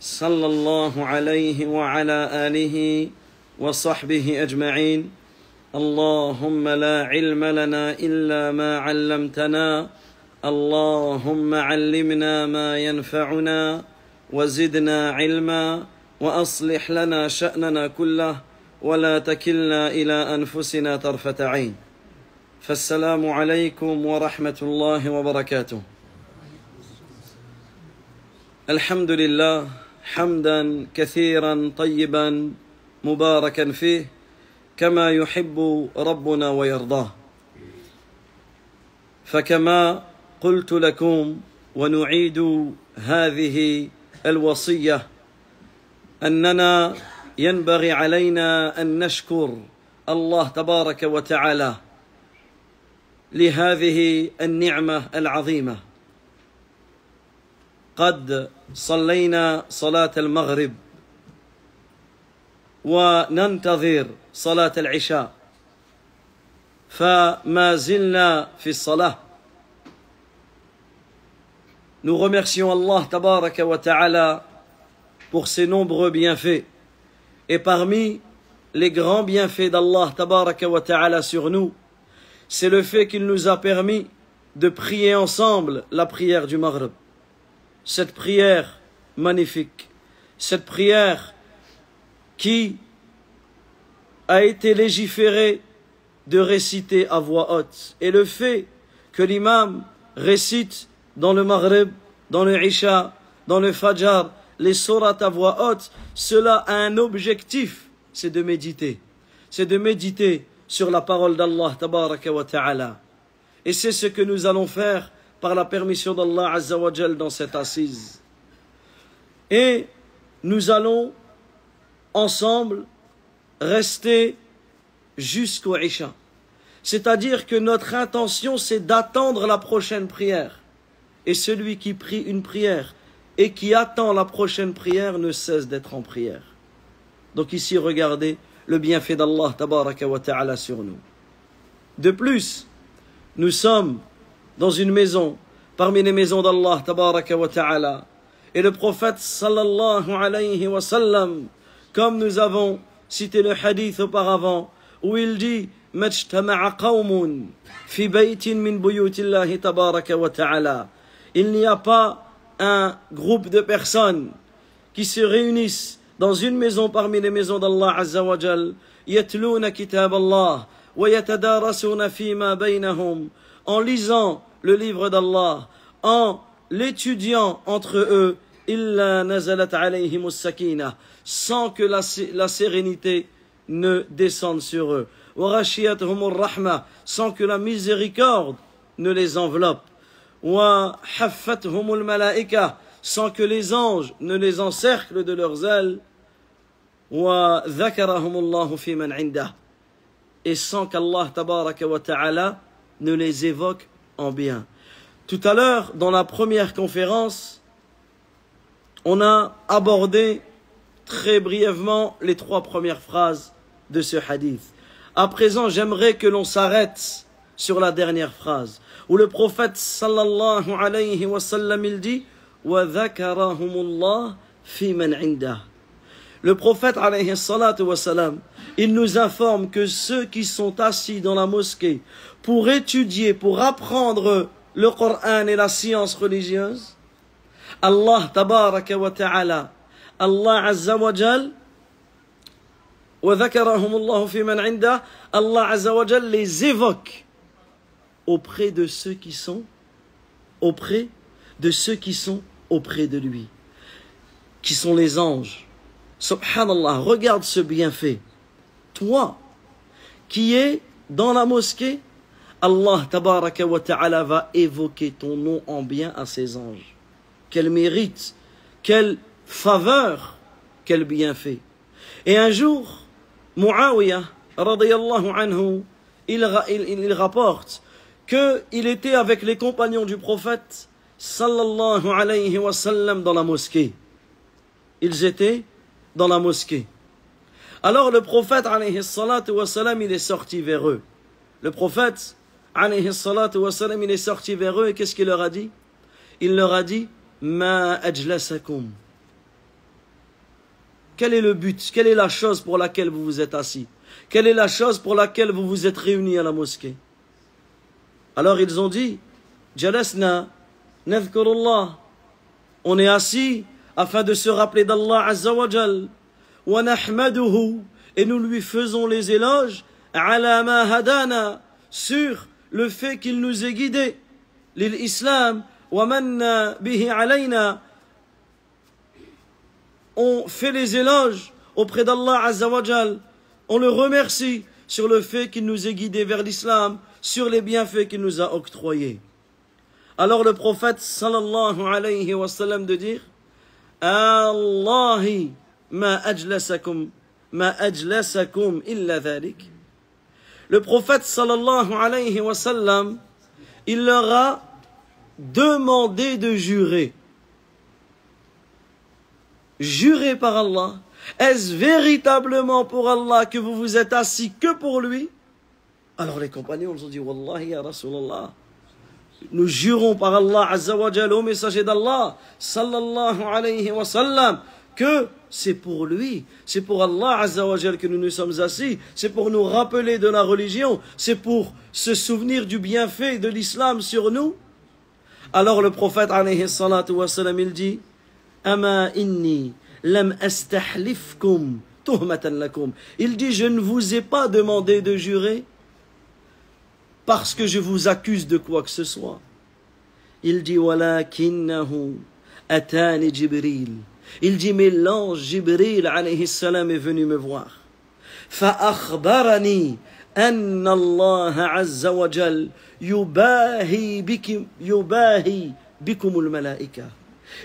صلى الله عليه وعلى آله وصحبه أجمعين. اللهم لا علم لنا إلا ما علمتنا. اللهم علمنا ما ينفعنا وزدنا علما وأصلح لنا شأننا كله ولا تكلنا إلى أنفسنا طرفة عين. فالسلام عليكم ورحمة الله وبركاته. الحمد لله حمدا كثيرا طيبا مباركا فيه كما يحب ربنا ويرضاه. فكما قلت لكم ونعيد هذه الوصية أننا ينبغي علينا أن نشكر الله تبارك وتعالى لهذه النعمة العظيمة. قد صلينا صلاه المغرب وننتظر صلاه العشاء فما زلنا في الصلاه Nous remercions Allah tabaraka wa ta'ala pour ses nombreux bienfaits. Et parmi les grands bienfaits d'Allah tabaraka wa ta'ala sur nous, c'est le fait qu'il nous a permis de prier ensemble la prière du Maghreb. Cette prière magnifique, cette prière qui a été légiférée de réciter à voix haute. Et le fait que l'imam récite dans le Maghreb, dans le Isha, dans le Fajr, les sourates à voix haute, cela a un objectif, c'est de méditer. C'est de méditer sur la parole d'Allah. Et c'est ce que nous allons faire par la permission d'Allah azza wa jal dans cette assise. Et nous allons ensemble rester jusqu'au Isha. C'est-à-dire que notre intention, c'est d'attendre la prochaine prière. Et celui qui prie une prière et qui attend la prochaine prière ne cesse d'être en prière. Donc ici, regardez le bienfait d'Allah ta'ala sur nous. De plus, nous sommes dans une maison, parmi les maisons d'Allah tabaraka wa ta'ala. Et le prophète sallallahu alayhi wa sallam, comme nous avons cité le hadith auparavant, où il dit مجتمع قوم في بيت من بيوت الله تبارك وتعالى il n'y a pas un groupe de personnes qui se réunissent dans une maison parmi les maisons d'Allah Azza wa Jal, yatluna kitab Allah, wa yatadarasuna fima baynahum, en lisant le livre d'Allah, en l'étudiant entre eux, sans que la, sérénité ne descende sur eux, sans que la miséricorde ne les enveloppe. Sans que les anges ne les encerclent de leurs ailes. Et sans qu'Allah ta'ala ne les évoque bien. Tout à l'heure, dans la première conférence, on a abordé très brièvement les trois premières phrases de ce hadith. À présent, j'aimerais que l'on s'arrête sur la dernière phrase, où le prophète sallallahu alayhi wa sallam il dit le prophète alayhi salatu wa il nous informe que ceux qui sont assis dans la mosquée pour étudier, pour apprendre le Coran et la science religieuse, Allah tabaraka wa ta'ala, Allah azza wa jal, وذكرهم الله في من عنده Allah azza wa jal les évoque auprès de ceux qui sont auprès de ceux qui sont auprès de lui, qui sont les anges. Subhanallah, regarde ce bienfait. Toi, qui es dans la mosquée, Allah tabaraka wa ta'ala va évoquer ton nom en bien à ses anges. Quel mérite, quelle faveur, quel bienfait. Et un jour, Muawiyah, anhu, il, il, il rapporte qu'il était avec les compagnons du prophète, sallallahu alayhi wa dans la mosquée. Ils étaient dans la mosquée. Alors le prophète, alayhi wa il est sorti vers eux. Le prophète, alayhi salatu wa sallam, il est sorti vers eux et qu'est-ce qu'il leur a dit? Il leur a dit, Ma ajlasakum. Quel est le but? Quelle est la chose pour laquelle vous vous êtes assis? Quelle est la chose pour laquelle vous vous êtes réunis à la mosquée? Alors ils ont dit, Jalasna, nadhkurullah. On est assis afin de se rappeler d'Allah Azzawajal. Wa nahmaduhu. Et nous lui faisons les éloges ala ma hadana sur le fait qu'il nous ait guidés. L'islam on fait les éloges auprès d'Allah Azzawajal. On le remercie sur le fait qu'il nous ait guidés vers l'islam, sur les bienfaits qu'il nous a octroyés. Alors le prophète sallallahu alayhi wa sallam de dire Allahi ma ajlasakum ma ajlasakum illa dhalik. Le prophète sallallahu alayhi wa sallam il leur a demandé de jurer. Jurez par Allah, est-ce véritablement pour Allah que vous vous êtes assis que pour lui? Alors les compagnons ont dit, Wallahi ya Rasulallah, nous jurons par Allah Azzawajal au messager d'Allah, sallallahu alayhi wa sallam, que c'est pour lui, c'est pour Allah Azzawajal que nous nous sommes assis, c'est pour nous rappeler de la religion, c'est pour se souvenir du bienfait de l'islam sur nous. Alors le prophète alayhi il dit, Ama inni lam astahlifkum tuhmatan lakum. Il dit je ne vous ai pas demandé de jurer parce que je vous accuse de quoi que ce soit. Il dit walakinnahu atani Jibril. Il dit mais l'ange Jibril alayhi salam est venu me voir. فأخبرني أن الله عز وجل يباهي بكم يباهي بكم الملائكة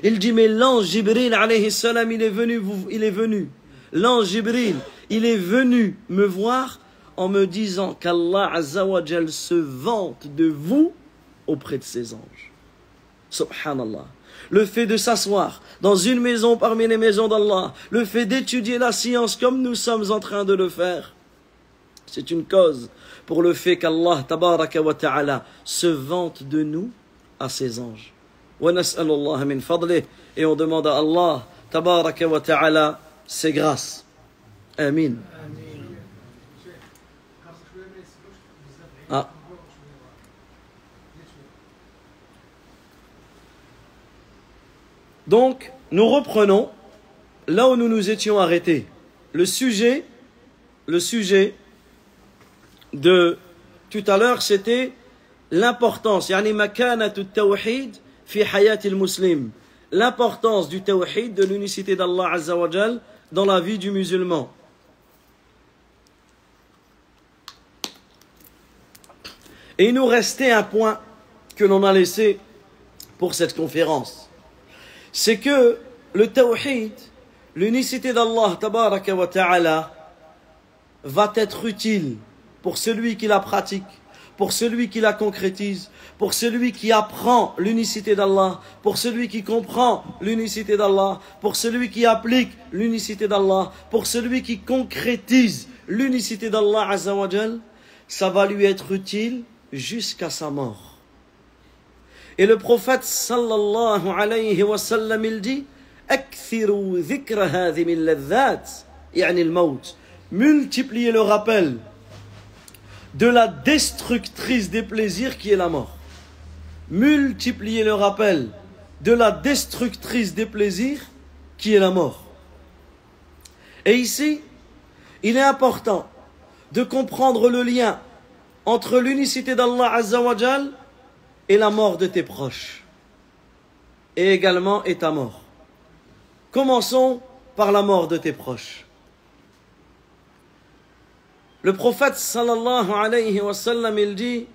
il dit, mais l'ange Jibril, alayhi salam, il est venu, il est venu. L'ange Jibril, il est venu me voir en me disant qu'Allah azawajal se vante de vous auprès de ses anges. Subhanallah. le fait de s'asseoir dans une maison parmi les maisons d'Allah, le fait d'étudier la science comme nous sommes en train de le faire, c'est une cause pour le fait qu'Allah ta'ala se vante de nous à ses anges. Et on demande à Allah tabaraka wa ta'ala ses Amin. Donc, nous reprenons là où nous nous étions arrêtés. Le sujet, le sujet de tout à l'heure, c'était l'importance, yani tawhid fi muslim, l'importance du tawhid, de l'unicité d'Allah Azzawajal dans la vie du musulman. Et il nous restait un point que l'on a laissé pour cette conférence. C'est que le tawhid, l'unicité d'Allah tabaraka wa ta'ala, va être utile pour celui qui la pratique, pour celui qui la concrétise, pour celui qui apprend l'unicité d'Allah, pour celui qui comprend l'unicité d'Allah, pour celui qui applique l'unicité d'Allah, pour celui qui concrétise l'unicité d'Allah ça va lui être utile jusqu'à sa mort. Et le prophète sallallahu alayhi wa sallam il dit multipliez le rappel de la destructrice des plaisirs qui est la mort multiplier le rappel de la destructrice des plaisirs qui est la mort. Et ici, il est important de comprendre le lien entre l'unicité d'Allah Azzawajal et la mort de tes proches. Et également et ta mort. Commençons par la mort de tes proches. Le prophète sallallahu alayhi wa sallam, il dit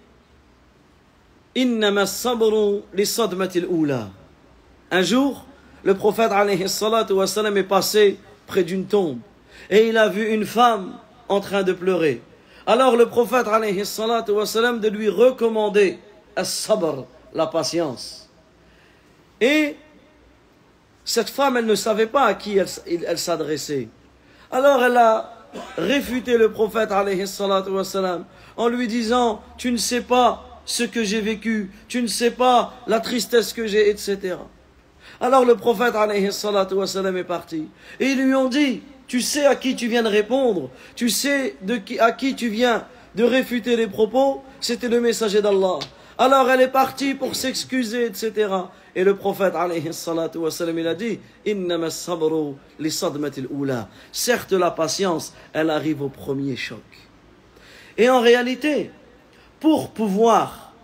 un jour, le prophète alayhi salatu wassalam, est passé près d'une tombe et il a vu une femme en train de pleurer. Alors le prophète alayhi salatu wassalam, de lui recommander la patience. Et cette femme, elle ne savait pas à qui elle, s'adressait. Alors elle a réfuté le prophète en lui disant, tu ne sais pas ce que j'ai vécu, tu ne sais pas la tristesse que j'ai, etc. Alors le prophète wassalam est parti. Et ils lui ont dit, tu sais à qui tu viens de répondre, tu sais à qui tu viens de réfuter les propos, c'était le messager d'Allah. Alors elle est partie pour s'excuser, etc. Et le prophète, alayhi salatu wassalam, il a dit Certes, la patience, elle arrive au premier choc. Et en réalité, pour pouvoir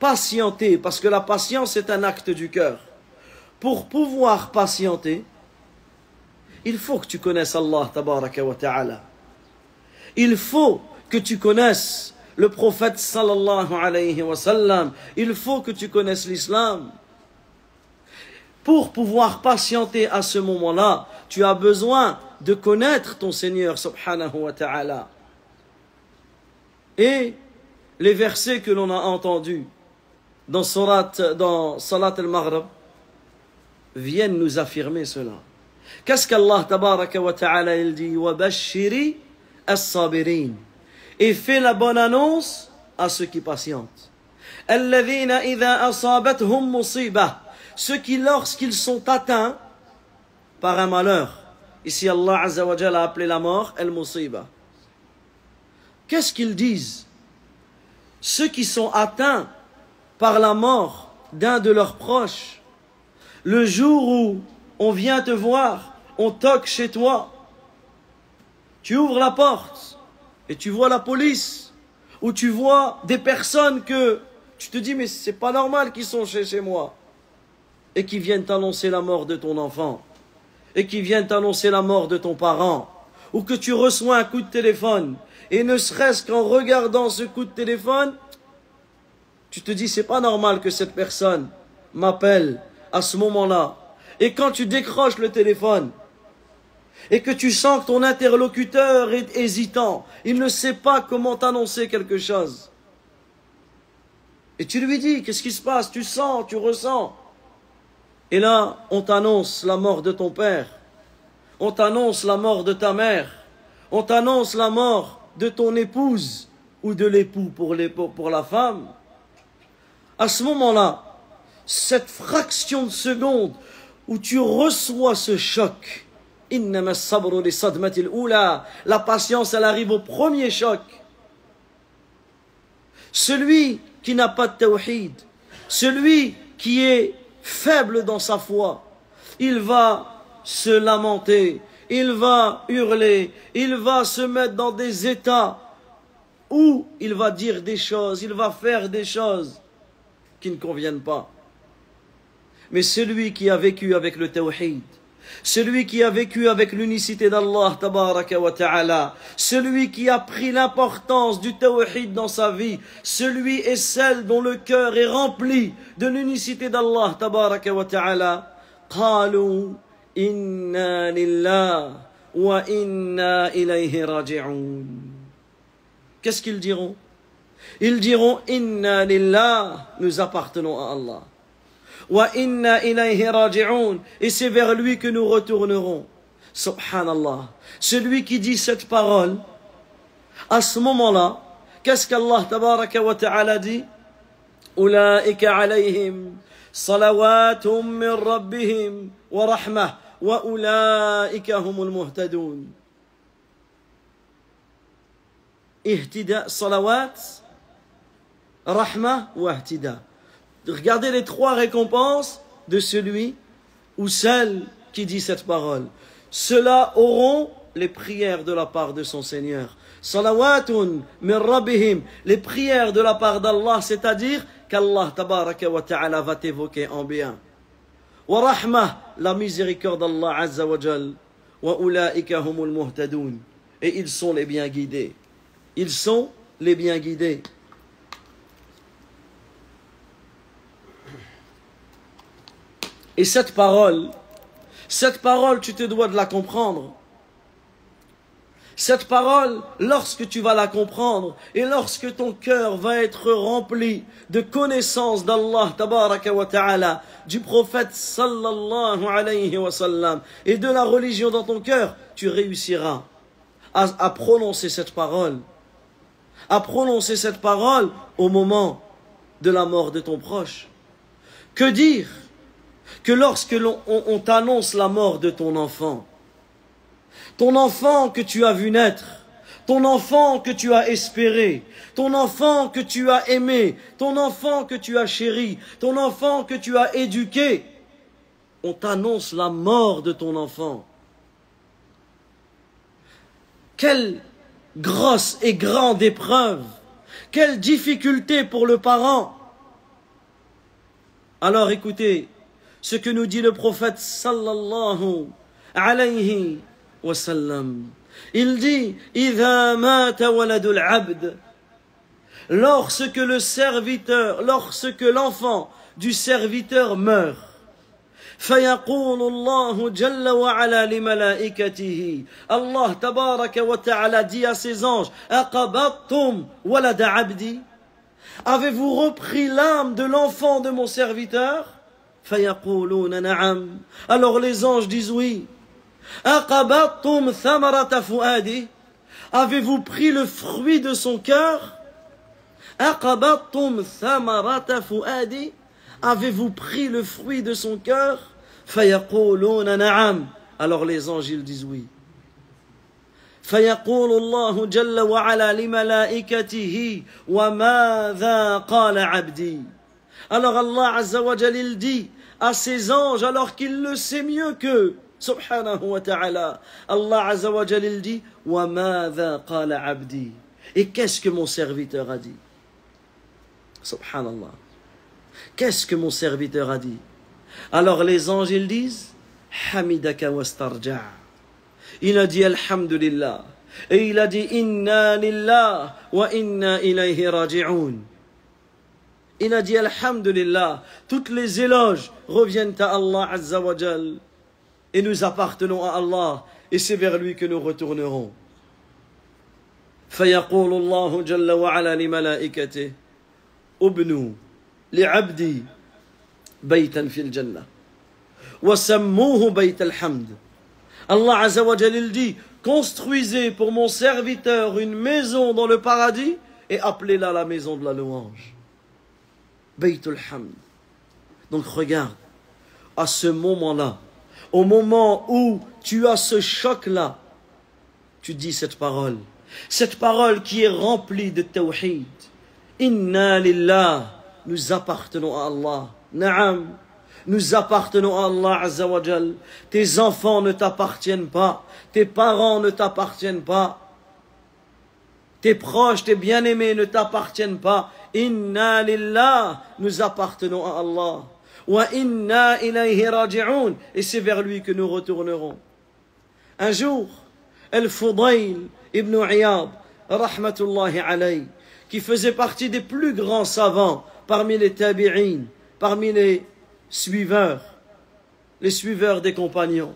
patienter, parce que la patience est un acte du cœur, pour pouvoir patienter, il faut que tu connaisses Allah tabaraka wa ta'ala. Il faut que tu connaisses le prophète sallallahu alayhi wa sallam. Il faut que tu connaisses l'islam. Pour pouvoir patienter à ce moment-là, tu as besoin de connaître ton Seigneur subhanahu wa ta'ala. Et les versets que l'on a entendus dans Salat, al-Maghrib viennent nous affirmer cela. Qu'est-ce qu'Allah tabaraka wa ta'ala il dit? Bashiri as-sabirin et fait la bonne annonce à ceux qui patientent. Ceux qui, lorsqu'ils sont atteints par un malheur, ici Allah a appelé la mort, El Musiba. Qu'est-ce qu'ils disent? Ceux qui sont atteints par la mort d'un de leurs proches, le jour où on vient te voir, on toque chez toi, tu ouvres la porte, et tu vois la police, ou tu vois des personnes que tu te dis mais c'est pas normal qu'ils sont chez, moi, et qui viennent t'annoncer la mort de ton enfant, et qui viennent t'annoncer la mort de ton parent, ou que tu reçois un coup de téléphone, et ne serait-ce qu'en regardant ce coup de téléphone, tu te dis c'est pas normal que cette personne m'appelle à ce moment-là. Et quand tu décroches le téléphone et que tu sens que ton interlocuteur est hésitant, il ne sait pas comment t'annoncer quelque chose. Et tu lui dis, qu'est-ce qui se passe? Tu sens, tu ressens. Et là, on t'annonce la mort de ton père. On t'annonce la mort de ta mère. On t'annonce la mort de ton épouse ou de l'époux pour, pour la femme. À ce moment-là, cette fraction de seconde où tu reçois ce choc. La patience, elle arrive au premier choc. Celui qui n'a pas de tawhid, celui qui est faible dans sa foi, il va se lamenter, il va hurler, il va se mettre dans des états où il va dire des choses, il va faire des choses qui ne conviennent pas. Mais celui qui a vécu avec le tawhid, celui qui a vécu avec l'unicité d'Allah tabaraka wa ta'ala, celui qui a pris l'importance du tawhid dans sa vie, celui et celle dont le cœur est rempli de l'unicité d'Allah tabaraka wa ta'ala, قالوا إنا لله وإنا إليه راجعون Qu'est-ce qu'ils diront Ils diront Inna lillah, nous appartenons à Allah. Et c'est vers lui que nous retournerons. Subhanallah. Celui qui dit cette parole, à ce moment-là, qu'est-ce qu'Allah tabaraka wa ta'ala dit أولئك عليهم صلوات من ربهم ورحمة وأولئك هم المهتدون اهتداء صلوات رحمة واهتداء Regardez les trois récompenses de celui ou celle qui dit cette parole. Ceux-là auront les prières de la part de son Seigneur. Salawatun min les prières de la part d'Allah, c'est-à-dire qu'Allah tabaraka wa ta'ala va t'évoquer en bien. Wa la miséricorde d'Allah azza wa jal. Wa ulaika humul. Et ils sont les bien guidés. Ils sont les bien guidés. Et cette parole Cette parole, tu te dois de la comprendre. Cette parole, lorsque tu vas la comprendre et lorsque ton cœur va être rempli de connaissance d'Allah ta'ala, du prophète sallallahu alayhi wa sallam et de la religion dans ton cœur, tu réussiras à prononcer cette parole. À prononcer cette parole au moment de la mort de ton proche. Que dire? Que lorsque l'on on, t'annonce la mort de ton enfant, ton enfant que tu as vu naître, ton enfant que tu as espéré, ton enfant que tu as aimé, ton enfant que tu as chéri, ton enfant que tu as éduqué, on t'annonce la mort de ton enfant. Quelle grosse et grande épreuve, quelle difficulté pour le parent. Alors écoutez ce que nous dit le prophète sallallahu alayhi wa sallam. Il dit Lorsque le serviteur, lorsque l'enfant du serviteur meurt, Allah tabaraka wa ta'ala dit à ses anges Avez-vous repris l'âme de l'enfant de mon serviteur? Alors les anges disent oui Avez-vous pris le fruit de son cœur Avez-vous pris le fruit de son cœur Alors les anges ils disent oui. فيقول الله جل وعلا لملائكته وماذا قال عبدي Alors Allah Azza wa il dit à ses anges alors qu'il le sait mieux qu'eux subhanahu wa ta'ala. Allah Azza wa Jalil dit Wa qala abdi. Et qu'est-ce que mon serviteur a dit Subhanallah. Qu'est-ce que mon serviteur a dit Alors les anges ils disent Hamidaka wastarja'. Il a dit Alhamdulillah. Et il a dit Inna lillah wa inna ilayhi raji'un. Il a dit Alhamdulillah. Toutes les éloges reviennent à Allah Azza wa Jalla et nous appartenons à Allah et c'est vers lui que nous retournerons. فيقول الله جل وعلا لملائكته ابنوا لعبدي بيتا في الجنة وسموه بيت الحمد Allah Azza wa Jalil dit construisez pour mon serviteur une maison dans le paradis et appelez-la la maison de la louange Baytul Hamd donc regarde à ce moment-là au moment où tu as ce choc-là, tu dis cette parole. Cette parole qui est remplie de tawhid. Inna lillah. Nous appartenons à Allah. Naam. Nous appartenons à Allah Azzawajal. Tes enfants ne t'appartiennent pas. Tes parents ne t'appartiennent pas. Tes proches, tes bien-aimés ne t'appartiennent pas. Inna. Nous appartenons à Allah. Et c'est vers lui que nous retournerons. Un jour, Al-Fudayl ibn Iyad, rahmatullahi qui faisait partie des plus grands savants parmi les tabi'in, parmi les suiveurs, les suiveurs des compagnons.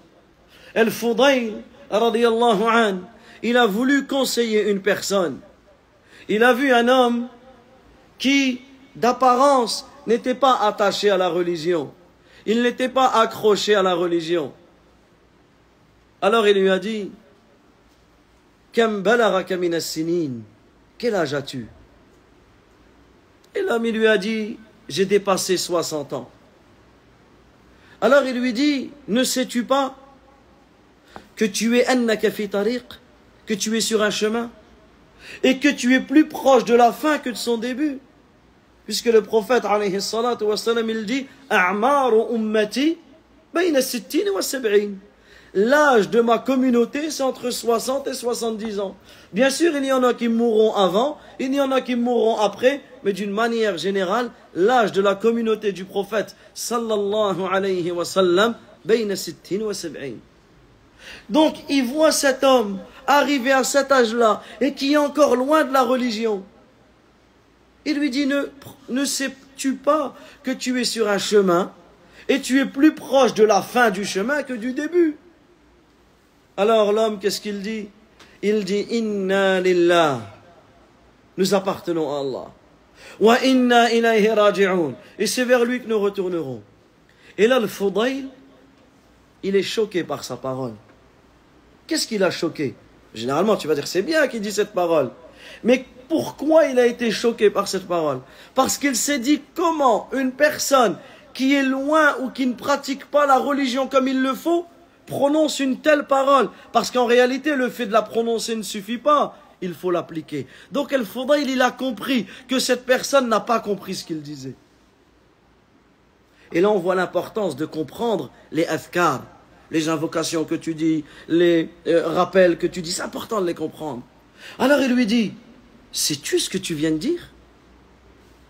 Al-Fudayl, radiyallahu an, il a voulu conseiller une personne. Il a vu un homme qui, d'apparence, n'était pas attaché à la religion. Il n'était pas accroché à la religion. Alors il lui a dit, Quel âge as-tu? Et l'homme lui a dit, j'ai dépassé 60 ans. Alors il lui dit, ne sais-tu pas que tu es que tu es sur un chemin? Et que tu es plus proche de la fin que de son début. Puisque le prophète, alayhi il dit ummati L'âge de ma communauté, c'est entre 60 et 70 ans. Bien sûr, il y en a qui mourront avant, il y en a qui mourront après, mais d'une manière générale, l'âge de la communauté du prophète, sallallahu alayhi wa sallam, donc, il voit cet homme arriver à cet âge-là et qui est encore loin de la religion. Il lui dit, ne, sais-tu pas que tu es sur un chemin Et tu es plus proche de la fin du chemin que du début? Alors l'homme, qu'est-ce qu'il dit? Il dit Inna lillah. Nous appartenons à Allah. Et c'est vers lui que nous retournerons. Et là, le Fudayl, il est choqué par sa parole. Qu'est-ce qui l'a choqué? Généralement, tu vas dire, c'est bien qu'il dit cette parole. Mais pourquoi il a été choqué par cette parole? Parce qu'il s'est dit, comment une personne qui est loin ou qui ne pratique pas la religion comme il le faut prononce une telle parole? Parce qu'en réalité, le fait de la prononcer ne suffit pas. Il faut l'appliquer. Donc, El faudrait il a compris que cette personne n'a pas compris ce qu'il disait. Et là, on voit l'importance de comprendre les azkar, les invocations que tu dis, les euh, rappels que tu dis. C'est important de les comprendre. Alors il lui dit, sais-tu ce que tu viens de dire?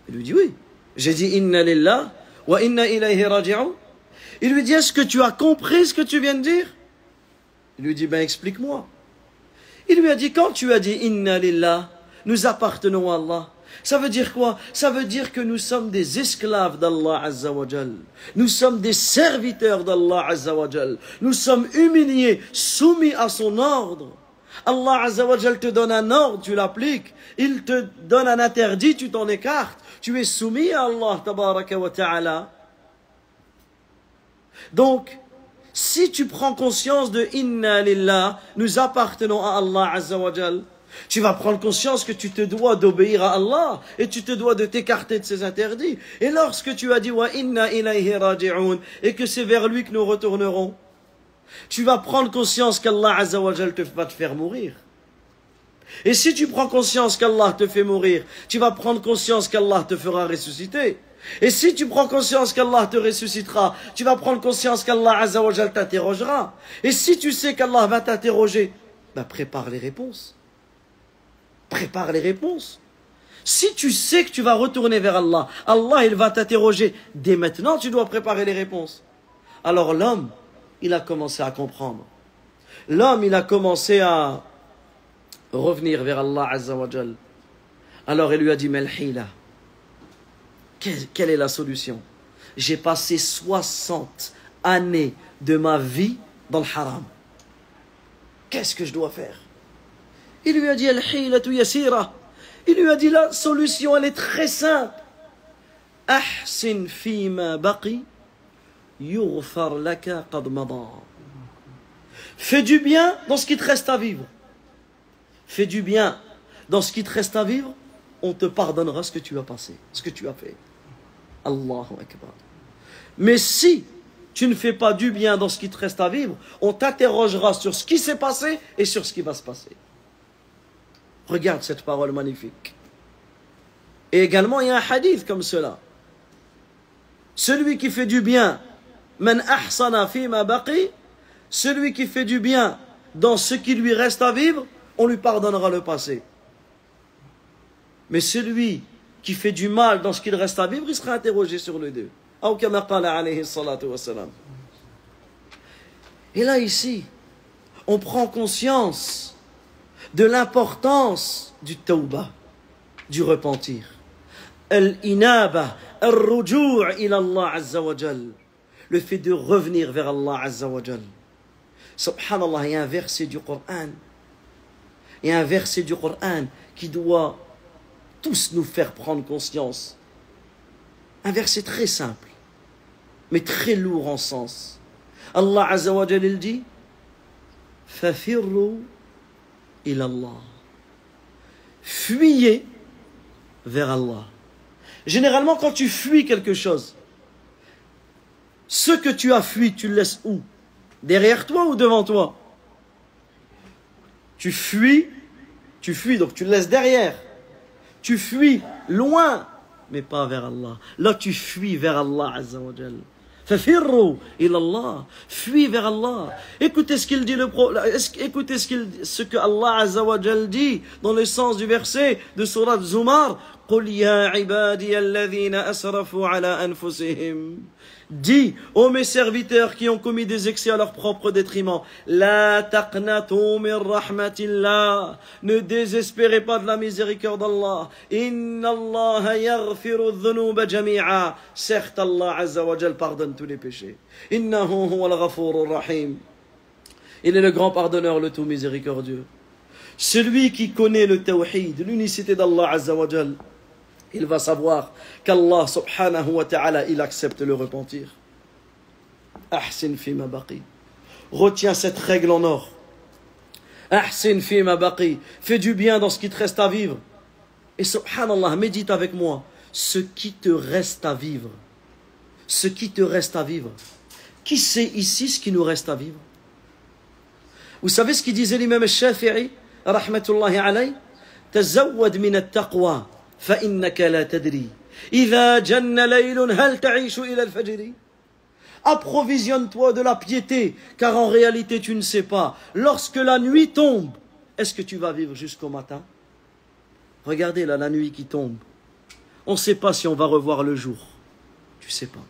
Il lui dit, oui. J'ai dit, inna lillah wa inna ilayhi raji'un. Il lui dit, est-ce que tu as compris ce que tu viens de dire? Il lui dit, ben explique-moi. Il lui a dit, quand tu as dit, inna lillah, nous appartenons à Allah, ça veut dire quoi? Ça veut dire que nous sommes des esclaves d'Allah Azzawajal. Nous sommes des serviteurs d'Allah Azzawajal. Nous sommes humiliés, soumis à son ordre. Allah Azzawajal te donne un ordre, tu l'appliques. Il te donne un interdit, tu t'en écartes. Tu es soumis à Allah Tabaraka wa Ta'ala. Donc, si tu prends conscience de Inna Lillah, nous appartenons à Allah Azzawajal, tu vas prendre conscience que tu te dois d'obéir à Allah et tu te dois de t'écarter de ses interdits. Et lorsque tu as dit wa inna ilayhi et que c'est vers lui que nous retournerons, tu vas prendre conscience qu'Allah Azzawajal te va te faire mourir. Et si tu prends conscience qu'Allah te fait mourir, tu vas prendre conscience qu'Allah te fera ressusciter. Et si tu prends conscience qu'Allah te ressuscitera, tu vas prendre conscience qu'Allah Azzawajal t'interrogera. Et si tu sais qu'Allah va t'interroger, bah prépare les réponses prépare les réponses. Si tu sais que tu vas retourner vers Allah, Allah il va t'interroger. Dès maintenant, tu dois préparer les réponses. Alors l'homme, il a commencé à comprendre. L'homme, il a commencé à revenir vers Allah Azzawajal. Alors il lui a dit, Melhila, quelle est la solution? J'ai passé 60 années de ma vie dans le haram. Qu'est-ce que je dois faire? Il lui a dit Il lui a dit la solution, elle est très simple. Fais du bien dans ce qui te reste à vivre. Fais du bien dans ce qui te reste à vivre, on te pardonnera ce que tu as passé, ce que tu as fait. Allahu Akbar. Mais si tu ne fais pas du bien dans ce qui te reste à vivre, on t'interrogera sur ce qui s'est passé et sur ce qui va se passer. Regarde cette parole magnifique. Et également, il y a un hadith comme cela. Celui qui fait du bien, celui qui fait du bien dans ce qui lui reste à vivre, on lui pardonnera le passé. Mais celui qui fait du mal dans ce qu'il reste à vivre, il sera interrogé sur les deux. Et là, ici, on prend conscience de l'importance du tawbah, du repentir. Al-inaba, al-rujou' ila Allah Azza wa Le fait de revenir vers Allah Azza wa Subhanallah, il y a un verset du Coran. Il y a un verset du Coran qui doit tous nous faire prendre conscience. Un verset très simple, mais très lourd en sens. Allah Azza wa dit Allah. Fuyez vers Allah. Généralement, quand tu fuis quelque chose, ce que tu as fui, tu le laisses où? Derrière toi ou devant toi? Tu fuis, tu fuis, donc tu le laisses derrière. Tu fuis loin, mais pas vers Allah. Là, tu fuis vers Allah wa Fafirru ilallah. Fuis vers Allah. Écoutez ce qu'il dit le écoutez ce, qu'il, ce que Allah Azzawajal dit dans le sens du verset de Surat Zumar. قل يا عبادي الذين أسرفوا على أنفسهم Dis ô mes serviteurs qui ont commis des excès à leur propre détriment, La taqnatu min rahmatillah. Ne désespérez pas de la miséricorde d'Allah. Inna Allah yaghfiru dhunuba jami'a. Certes, Allah Azza wa Jal pardonne tous les péchés. Innahu huwa al rahim. Il est le grand pardonneur, le tout miséricordieux. Celui qui connaît le tawhid, l'unicité d'Allah Azza wa Jal, il va savoir qu'Allah subhanahu wa ta'ala, il accepte le repentir. Ahsin fi ma baqi. Retiens cette règle en or. Ahsin fi ma baqi. Fais du bien dans ce qui te reste à vivre. Et subhanallah, médite avec moi. Ce qui te reste à vivre. Ce qui te reste à vivre. Qui sait ici ce qui nous reste à vivre? Vous savez ce qu'il disait l'imam Shafi'i, rahmatullahi alayh Tazawwad min taqwa فإنك لا تدري إذا جن ليل هل تعيش إلى الفجر Approvisionne-toi de la piété, car en réalité tu ne sais pas. Lorsque la nuit tombe, est-ce que tu vas vivre jusqu'au matin Regardez là, la nuit qui tombe. On ne sait pas si on va revoir le jour. Tu ne sais pas.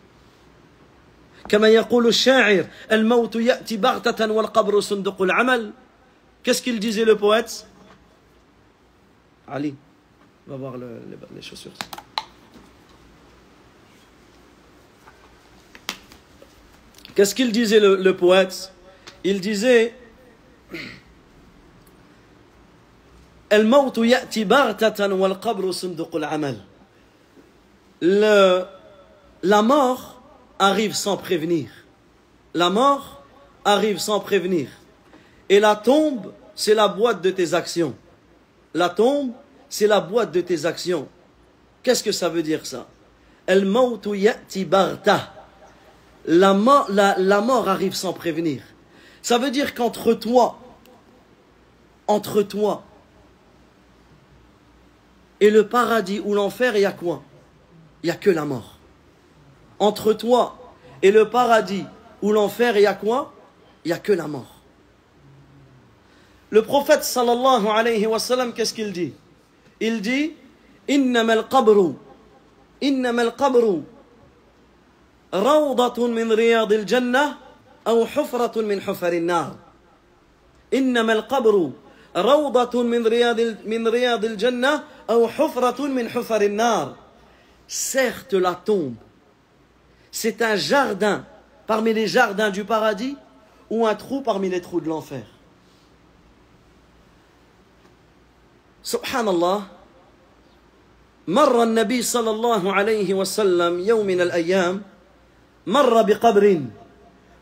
كما يقول الشاعر الموت يأتي بغتة والقبر صندوق العمل Qu'est-ce qu'il disait le poète Ali, on va voir les, chaussures. Qu'est-ce qu'il disait le, poète? Il disait le, La mort arrive sans prévenir. La mort arrive sans prévenir. Et la tombe, c'est la boîte de tes actions. La tombe, c'est la boîte de tes actions. Qu'est-ce que ça veut dire ça? El. La mort, la mort arrive sans prévenir. Ça veut dire qu'entre toi, entre toi et le paradis ou l'enfer, il y a quoi? Il n'y a que la mort. Entre toi et le paradis ou l'enfer, il y a quoi? Il n'y a que la mort. Le prophète sallallahu alayhi wa sallam, qu'est-ce qu'il dit? Il dit إنما القبر إنما القبر روضة من رياض الجنة أو حفرة من حفر النار إنما القبر روضة من رياض من رياض الجنة أو حفرة من حفر النار Certes, la tombe, c'est un jardin parmi les jardins du paradis ou un trou parmi les trous de l'enfer. سبحان الله مر النبي صلى الله عليه وسلم يوم من الأيام مر بقبر.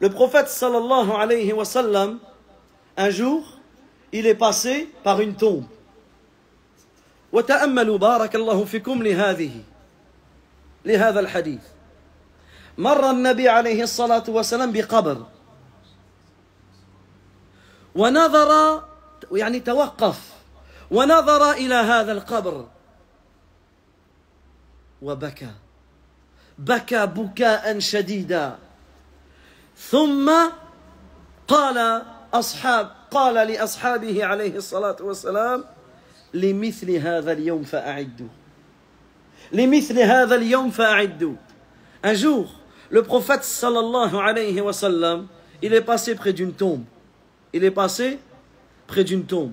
Le prophète sallallahu alayhi wa sallam, un jour, il est passé par une tombe. وتأملوا بارك الله فيكم لهذه لهذا الحديث. مر النبي عليه الصلاة والسلام بقبر. ونظر يعني توقف. ونظر إلى هذا القبر. وبكى. بكى بكاء شديدا. ثم قال أصحاب قال لأصحابه عليه الصلاة والسلام لمثل هذا اليوم فأعدوا. لمثل هذا اليوم فأعدوا. Un jour, le prophète sallallahu alayhi wa sallam, il est passé près d'une tombe. Il est passé près d'une tombe.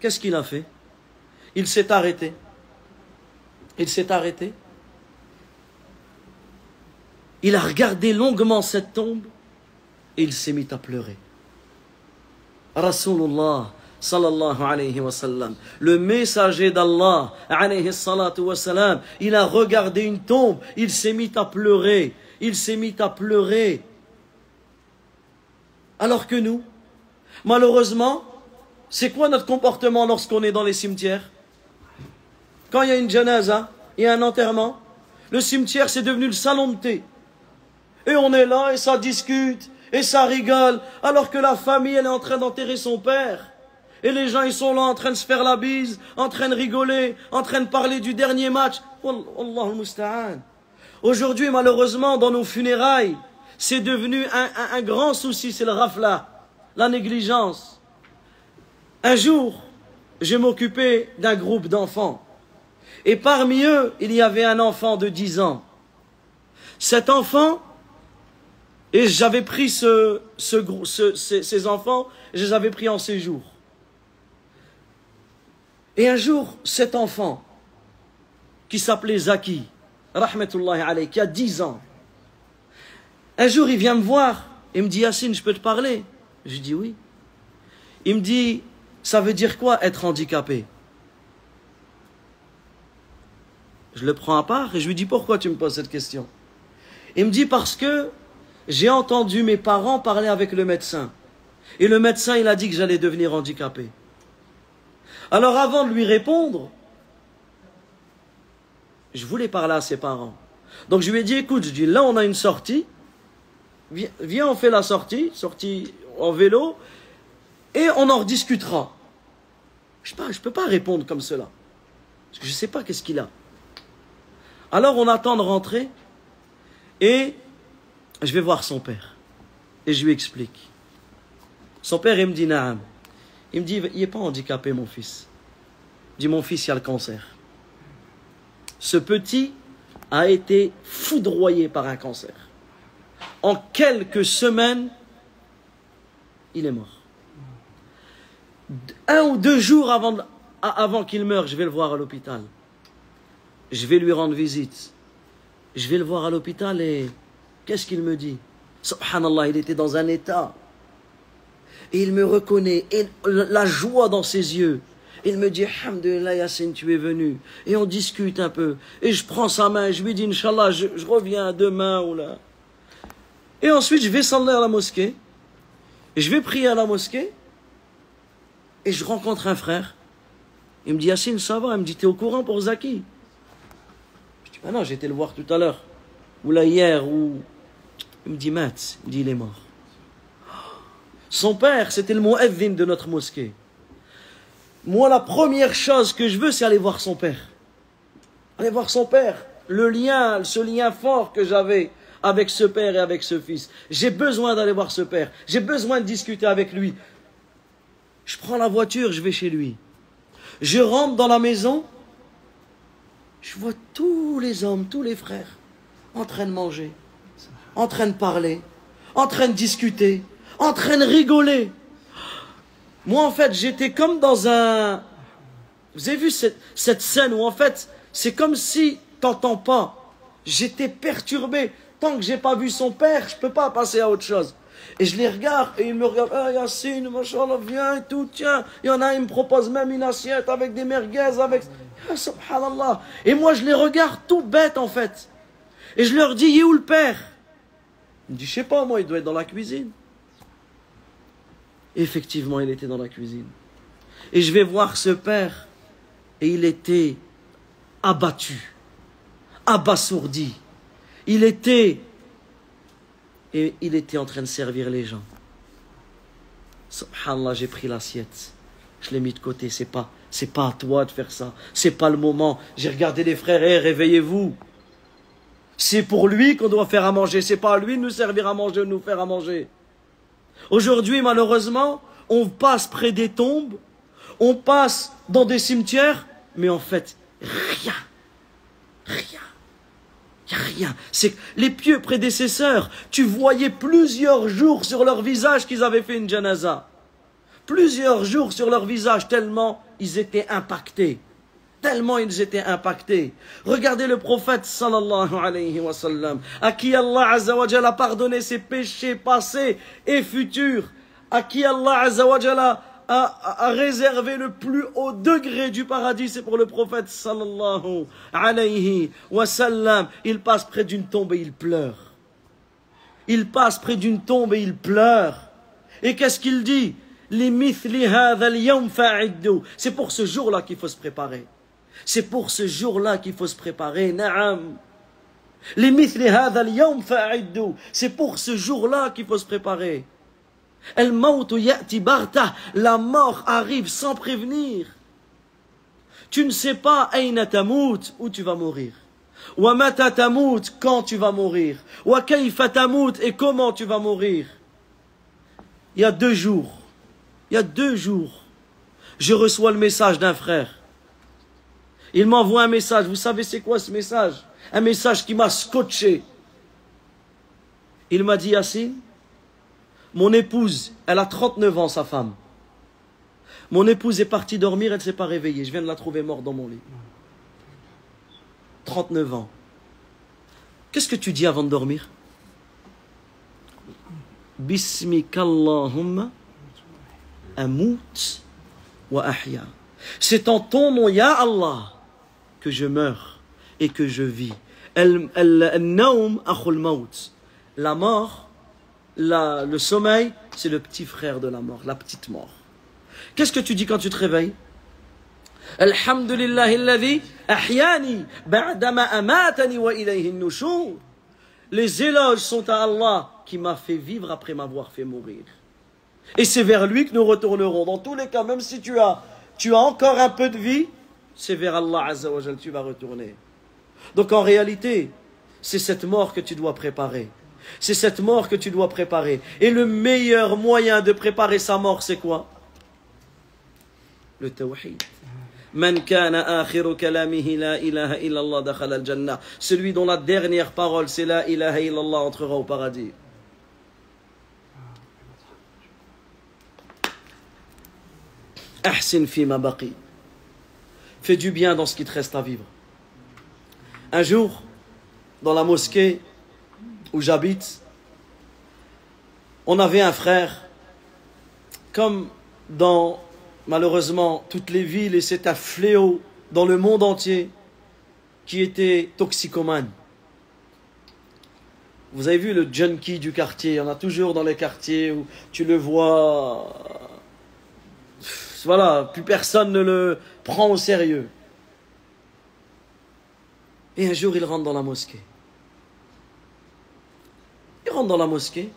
Qu'est-ce qu'il a fait? Il s'est arrêté. Il s'est arrêté. Il a regardé longuement cette tombe et il s'est mis à pleurer. Rasulullah sallallahu alayhi le messager d'Allah il a regardé une tombe, il s'est mis à pleurer, il s'est mis à pleurer. Alors que nous, malheureusement, c'est quoi notre comportement lorsqu'on est dans les cimetières? Quand il y a une janaza, il y a un enterrement, le cimetière c'est devenu le salon de thé. Et on est là et ça discute et ça rigole alors que la famille elle est en train d'enterrer son père. Et les gens ils sont là en train de se faire la bise, en train de rigoler, en train de parler du dernier match. Aujourd'hui malheureusement dans nos funérailles, c'est devenu un, un grand souci, c'est le rafla, la négligence. Un jour, je m'occupais d'un groupe d'enfants. Et parmi eux, il y avait un enfant de 10 ans. Cet enfant, et j'avais pris ce, ce, ces, enfants, je les avais pris en séjour. Et un jour, cet enfant, qui s'appelait Zaki, rahmatullahi alayhi, qui a 10 ans, un jour, il vient me voir et me dit, Yassine, je peux te parler? Je dis oui. Il me dit, ça veut dire quoi être handicapé? Je le prends à part et je lui dis, pourquoi tu me poses cette question? Il me dit, parce que j'ai entendu mes parents parler avec le médecin. Et le médecin, il a dit que j'allais devenir handicapé. Alors avant de lui répondre, je voulais parler à ses parents. Donc je lui ai dit, écoute, je dis, là on a une sortie, viens, on fait la sortie, sortie en vélo, et on en rediscutera. Je ne peux pas répondre comme cela. Parce que je ne sais pas qu'est-ce qu'il a. Alors on attend de rentrer, et je vais voir son père. Et je lui explique. Son père, il me dit, Naam. Il me dit, il n'est pas handicapé, mon fils. Il dit, mon fils, il a le cancer. Ce petit a été foudroyé par un cancer. En quelques semaines, il est mort. Un ou deux jours avant, avant qu'il meure, je vais le voir à l'hôpital. Je vais lui rendre visite. Je vais le voir à l'hôpital et Qu'est-ce qu'il me dit? Subhanallah, il était dans un état. Et il me reconnaît, et la joie dans ses yeux. Il me dit, Alhamdulillah Yassine, tu es venu. Et on discute un peu. Et je prends sa main, je lui dis, Inch'Allah, je, reviens demain ou là. Et ensuite, je vais s'en à la mosquée. Et je vais prier à la mosquée. Et je rencontre un frère. Il me dit, Yassine, ça va? Il me dit, t'es au courant pour Zaki? Je dis, ben non, j'étais le voir tout à l'heure. Ou là hier, ou il me dit, Matt, il dit, il est mort. Son père, c'était le muezzin de notre mosquée. Moi, la première chose que je veux, c'est aller voir son père. Aller voir son père. Le lien, ce lien fort que j'avais avec ce père et avec ce fils. J'ai besoin d'aller voir ce père. J'ai besoin de discuter avec lui. Je prends la voiture, je vais chez lui. Je rentre dans la maison. Je vois tous les hommes, tous les frères en train de manger en train de parler, en train de discuter, en train de rigoler. Moi, en fait, j'étais comme dans un... Vous avez vu cette, scène où, en fait, c'est comme si t'entends pas. J'étais perturbé. Tant que j'ai pas vu son père, je peux pas passer à autre chose. Et je les regarde et ils me regardent. Ah, Yassine, machallah, viens et tout, tiens. Il y en a, ils me proposent même une assiette avec des merguez, avec. Ah, subhanallah. Et moi, je les regarde tout bête, en fait. Et je leur dis, il est où le père? Il me dit, je sais pas, moi, il doit être dans la cuisine. Effectivement, il était dans la cuisine. Et je vais voir ce père, et il était abattu, abasourdi. Il était, et il était en train de servir les gens. Subhanallah, j'ai pris l'assiette. Je l'ai mis de côté. C'est pas, c'est pas à toi de faire ça. C'est pas le moment. J'ai regardé les frères, et réveillez-vous. C'est pour lui qu'on doit faire à manger. C'est pas à lui de nous servir à manger de nous faire à manger. Aujourd'hui, malheureusement, on passe près des tombes, on passe dans des cimetières, mais en fait, rien. Rien. Il n'y a rien. C'est les pieux prédécesseurs, tu voyais plusieurs jours sur leur visage qu'ils avaient fait une janaza. Plusieurs jours sur leur visage, tellement ils étaient impactés tellement ils étaient impactés. Regardez le prophète sallallahu alayhi wa sallam, à qui Allah azawajal a pardonné ses péchés passés et futurs, à qui Allah azawajal a, a, réservé le plus haut degré du paradis, c'est pour le prophète sallallahu alayhi wa sallam. Il passe près d'une tombe et il pleure. Il passe près d'une tombe et il pleure. Et qu'est-ce qu'il dit? C'est pour ce jour-là qu'il faut se préparer. C'est pour ce jour-là qu'il faut se préparer. C'est pour ce jour-là qu'il faut se préparer. La mort arrive sans prévenir. Tu ne sais pas où tu vas mourir. quand tu vas mourir. et comment tu vas mourir. Il y a deux jours, il y a deux jours, je reçois le message d'un frère Il m'envoie un message. Vous savez c'est quoi ce message? Un message qui m'a scotché. Il m'a dit, Yassine, mon épouse, elle a 39 ans, sa femme. Mon épouse est partie dormir, elle ne s'est pas réveillée. Je viens de la trouver morte dans mon lit. 39 ans. Qu'est-ce que tu dis avant de dormir? Bismikallahumma amut wa ahya. C'est en ton nom, Ya Allah, que je meurs et que je vis. La mort, le sommeil, c'est le petit frère de la mort, la petite mort. Qu'est-ce que tu dis quand tu te réveilles? Alhamdulillah ahyani ba'dama amatani wa ilayhi. Les éloges sont à Allah qui m'a fait vivre après m'avoir fait mourir. Et c'est vers lui que nous retournerons. Dans tous les cas, même si tu as, tu as encore un peu de vie, c'est vers Allah Azza tu vas retourner. Donc en réalité, c'est cette mort que tu dois préparer. C'est cette mort que tu dois préparer. Et le meilleur moyen de préparer sa mort, c'est quoi? Le tawhid. Celui dont la dernière parole c'est la ilaha illallah entrera au paradis. Ahsin fi baqi. Fais du bien dans ce qui te reste à vivre. Un jour, dans la mosquée où j'habite, on avait un frère, comme dans malheureusement toutes les villes, et c'est un fléau dans le monde entier, qui était toxicomane. Vous avez vu le junkie du quartier, il y en a toujours dans les quartiers où tu le vois. Voilà, plus personne ne le prend au sérieux. Et un jour, il rentre dans la mosquée. Il rentre dans la mosquée.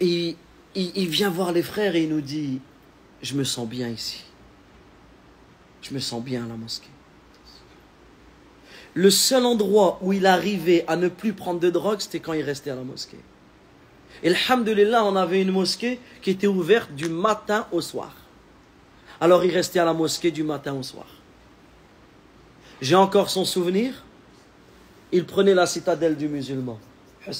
Et il, vient voir les frères et il nous dit, je me sens bien ici. Je me sens bien à la mosquée. Le seul endroit où il arrivait à ne plus prendre de drogue, c'était quand il restait à la mosquée. Et alhamdulillah, on avait une mosquée qui était ouverte du matin au soir. Alors il restait à la mosquée du matin au soir. J'ai encore son souvenir. Il prenait la citadelle du musulman,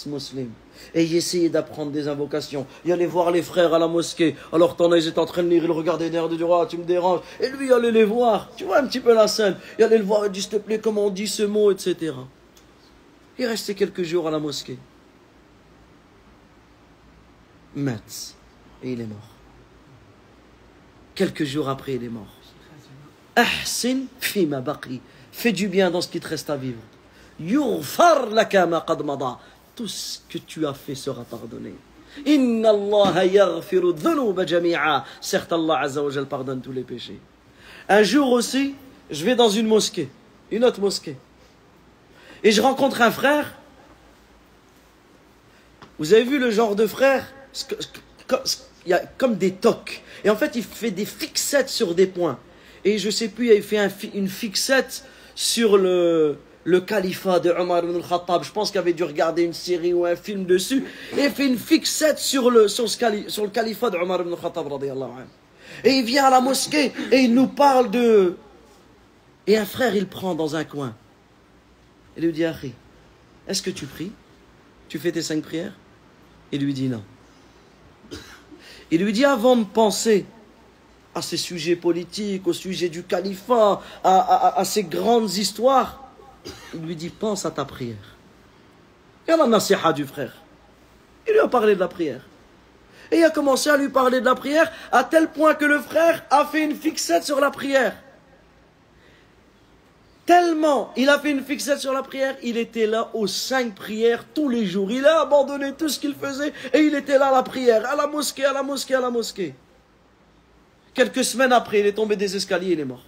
Muslim. Et il essayait d'apprendre des invocations. Il allait voir les frères à la mosquée. Alors t'en ils étaient en train de lire, il regardait l'air de roi, tu me déranges. Et lui, il allait les voir. Tu vois un petit peu la scène. Il allait le voir, il dit, s'il te plaît, comment on dit ce mot, etc. Il restait quelques jours à la mosquée. Metz. Et il est mort. Quelques jours après, il est mort. Ahsin fima baqi. Fais du bien dans ce qui te reste à vivre. Yurfar laka ma qad mada tout ce que tu as fait sera pardonné. Certes, Allah Azza wa pardonne tous les péchés. Un jour aussi, je vais dans une mosquée, une autre mosquée. Et je rencontre un frère. Vous avez vu le genre de frère? Il y a comme des tocs. Et en fait, il fait des fixettes sur des points. Et je sais plus, il fait une fixette sur le, le califat de Omar ibn al-Khattab, je pense qu'il avait dû regarder une série ou un film dessus, et fait une fixette sur le, sur, le califat de Omar ibn al-Khattab. Et il vient à la mosquée et il nous parle de... Et un frère, il prend dans un coin. Il lui dit, Harry, est-ce que tu pries? Tu fais tes cinq prières? Il lui dit non. Il lui dit, avant de penser à ces sujets politiques, au sujet du califat, à ces grandes histoires, il lui dit pense à ta prière. Il la nasiha du frère. Il lui a parlé de la prière. Et il a commencé à lui parler de la prière à tel point que le frère a fait une fixette sur la prière. Tellement il a fait une fixette sur la prière, il était là aux cinq prières tous les jours. Il a abandonné tout ce qu'il faisait et il était là à la prière, à la mosquée, à la mosquée, à la mosquée. Quelques semaines après, il est tombé des escaliers, il est mort.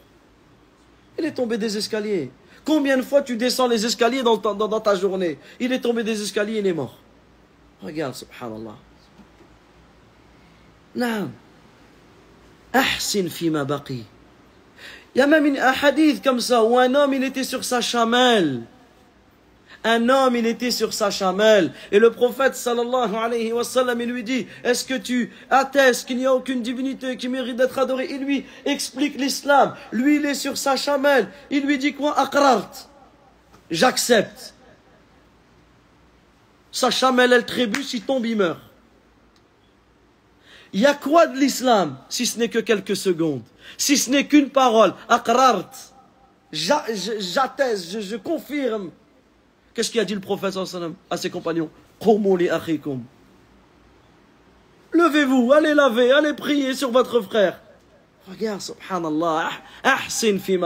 Il est tombé des escaliers. Combien de fois tu descends les escaliers dans ta, journée Il est tombé des escaliers, il est mort. Regarde, subhanallah. Non. Ahsin fima baqi. Il y a même un hadith comme ça où un homme il était sur sa chamelle. Un homme, il était sur sa chamelle. Et le prophète, sallallahu alayhi wa sallam, il lui dit, est-ce que tu attestes qu'il n'y a aucune divinité qui mérite d'être adorée? Il lui explique l'islam. Lui, il est sur sa chamelle. Il lui dit quoi? Akrart. J'accepte. Sa chamelle, elle trébuche, il tombe, il meurt. Il y a quoi de l'islam si ce n'est que quelques secondes? Si ce n'est qu'une parole, akrart. J'atteste, je, je confirme Qu'est-ce qu'il a dit le prophète à ses compagnons Levez-vous, allez laver, allez prier sur votre frère. Regarde, subhanallah, ahsin fi.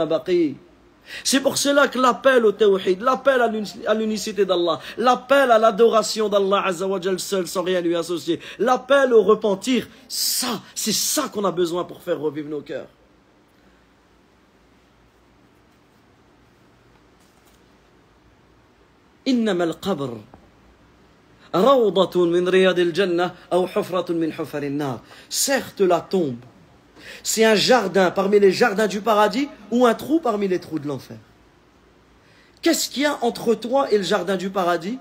C'est pour cela que l'appel au tawhid, l'appel à l'unicité d'Allah, l'appel à l'adoration d'Allah Azzawajal seul sans rien lui associer, l'appel au repentir, ça, c'est ça qu'on a besoin pour faire revivre nos cœurs. إنما القبر روضة من رياض الجنة أو حفرة من حفر النار certes la tombe c'est un jardin parmi les jardins du paradis ou un trou parmi les trous de l'enfer qu'est-ce qu'il y a entre toi et le jardin du paradis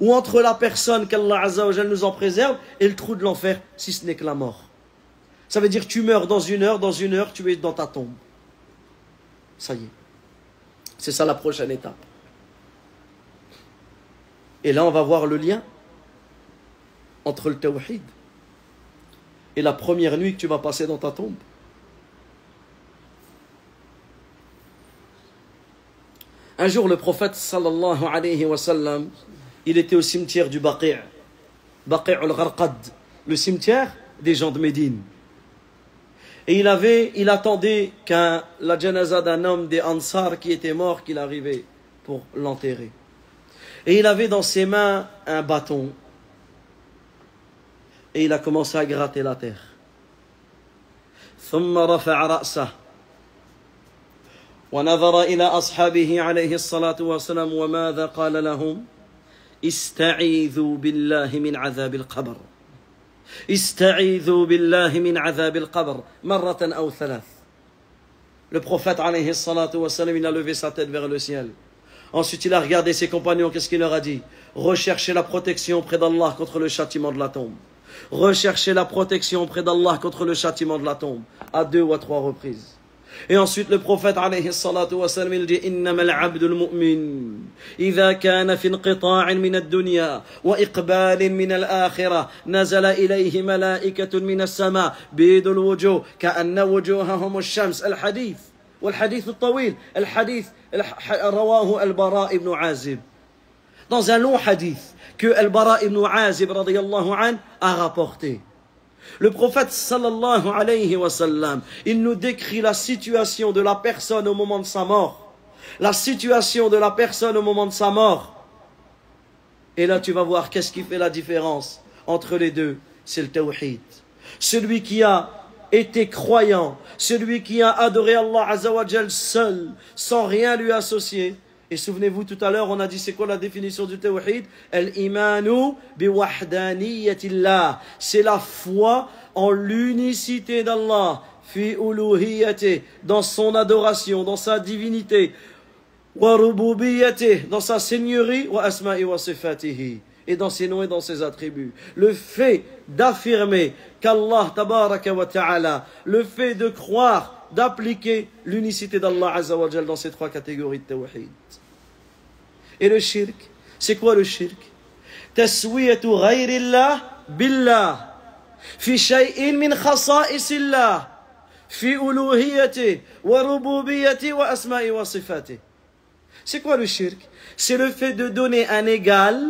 ou entre la personne qu'Allah Azzawajal nous en préserve et le trou de l'enfer si ce n'est que la mort ça veut dire tu meurs dans une heure dans une heure tu es dans ta tombe ça y est c'est ça la prochaine étape et là, on va voir le lien entre le tawhid et la première nuit que tu vas passer dans ta tombe. Un jour, le prophète sallallahu alayhi wa sallam, il était au cimetière du Baqi' Baqi' al-Gharqad, le cimetière des gens de Médine. Et il avait, il attendait qu'un, la janaza d'un homme des Ansar qui était mort, qu'il arrivait pour l'enterrer. Et il avait dans ses mains un bâton. Et il a commencé à gratter la terre. ثم رفع رأسه ونظر إلى أصحابه عليه الصلاة والسلام وماذا قال لهم استعيذوا بالله من عذاب القبر استعيذوا بالله من عذاب القبر مرة أو ثلاث Le prophète عليه الصلاة والسلام il a levé sa tête vers le ciel Ensuite, il a regardé ses compagnons, qu'est-ce qu'il leur a dit Recherchez la protection près d'Allah contre le châtiment de la tombe. Recherchez la protection près d'Allah contre le châtiment de la tombe, à deux ou à trois reprises. Et ensuite, le prophète, alayhi salatu wa sallam, il dit إنما العبد المؤمن إذا كان في انقطاع من الدنيا وإقبال من الآخرة نزل إليه ملائكة من السماء بيد الوجوه كأن وجوههم الشمس الحديث والحديث الطويل الحديث رواه البراء ibn Azib dans un long hadith que Al-Bara ibn Azib radiallahu an a rapporté. Le prophète sallallahu alayhi wa sallam, il nous décrit la situation de la personne au moment de sa mort. La situation de la personne au moment de sa mort. Et là, tu vas voir qu'est-ce qui fait la différence entre les deux. C'est le tawhid. Celui qui a était croyant, celui qui a adoré Allah Azawajal seul, sans rien lui associer. Et souvenez-vous, tout à l'heure, on a dit c'est quoi la définition du tawhid? Al-imanu. C'est la foi en l'unicité d'Allah, fi dans son adoration, dans sa divinité, wa dans sa seigneurie, wa asma'i wa sifatihi et dans ses noms et dans ses attributs. Le fait d'affirmer qu'Allah tabaraka wa ta'ala, le fait de croire, d'appliquer l'unicité d'Allah azawajal dans ces trois catégories de tawhid. Et le shirk, c'est quoi le shirk تسوية غير الله بالله في شيء من خصائص الله في ألوهيته وربوبيته وأسمائه وصفاته C'est quoi le shirk C'est le fait de donner un égal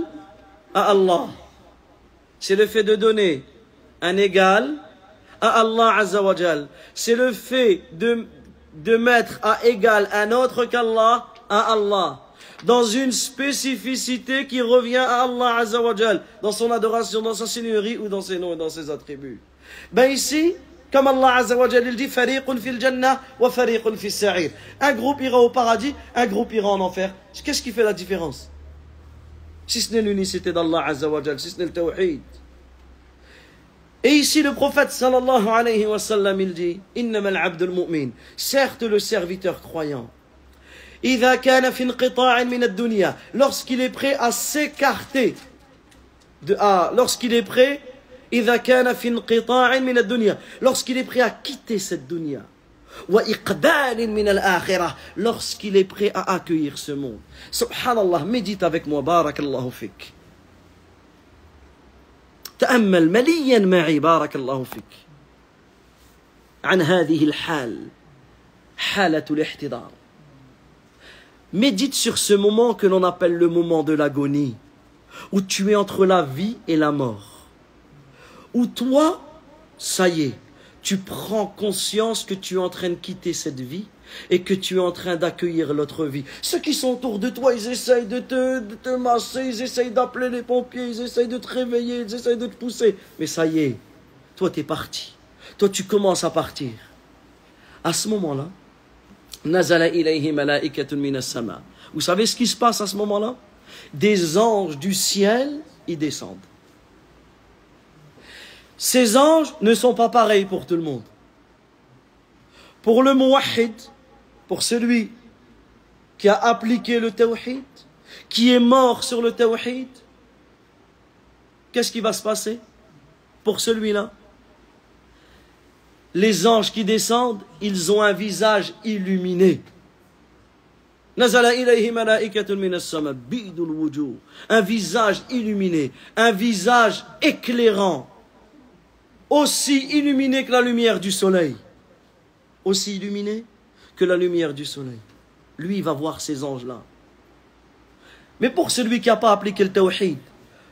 à Allah. C'est le fait de donner un égal à Allah Azzawajal. C'est le fait de, mettre à égal un autre qu'Allah à Allah. Dans une spécificité qui revient à Allah Azzawajal. Dans son adoration, dans sa seigneurie ou dans ses noms et dans ses attributs. Ben ici, comme Allah Azzawajal il dit, fil jannah wa fil sa'ir. Un groupe ira au paradis, un groupe ira en enfer. Qu'est-ce qui fait la différence? si ce n'est l'unicité d'Allah Azzawajal, si ce n'est le tawhid. Et ici, le prophète sallallahu alayhi wa sallam, il dit abdul mu'min, certes le serviteur croyant. Lorsqu'il est prêt à s'écarter, ah, lorsqu'il est prêt, lorsqu'il est prêt à quitter cette dunya, lorsqu'il est prêt à accueillir ce monde subhanallah médite avec moi بارك الله فيك تأمل مليا معي بارك الله فيك عن هذه الحال حالة الاحتضار Médite sur ce moment que l'on appelle le moment de l'agonie, où tu es entre la vie et la mort. Où toi, ça y est, tu prends conscience que tu es en train de quitter cette vie et que tu es en train d'accueillir l'autre vie. Ceux qui sont autour de toi, ils essayent de te, de te masser, ils essayent d'appeler les pompiers, ils essayent de te réveiller, ils essayent de te pousser. Mais ça y est, toi tu es parti. Toi tu commences à partir. À ce moment-là, vous savez ce qui se passe à ce moment-là? Des anges du ciel y descendent. Ces anges ne sont pas pareils pour tout le monde. Pour le muwahid, pour celui qui a appliqué le tawhid, qui est mort sur le tawhid, qu'est-ce qui va se passer pour celui-là? Les anges qui descendent, ils ont un visage illuminé. Un visage illuminé, un visage éclairant, aussi illuminé que la lumière du soleil. Aussi illuminé que la lumière du soleil. Lui, va voir ces anges-là. Mais pour celui qui n'a pas appliqué le tawhid,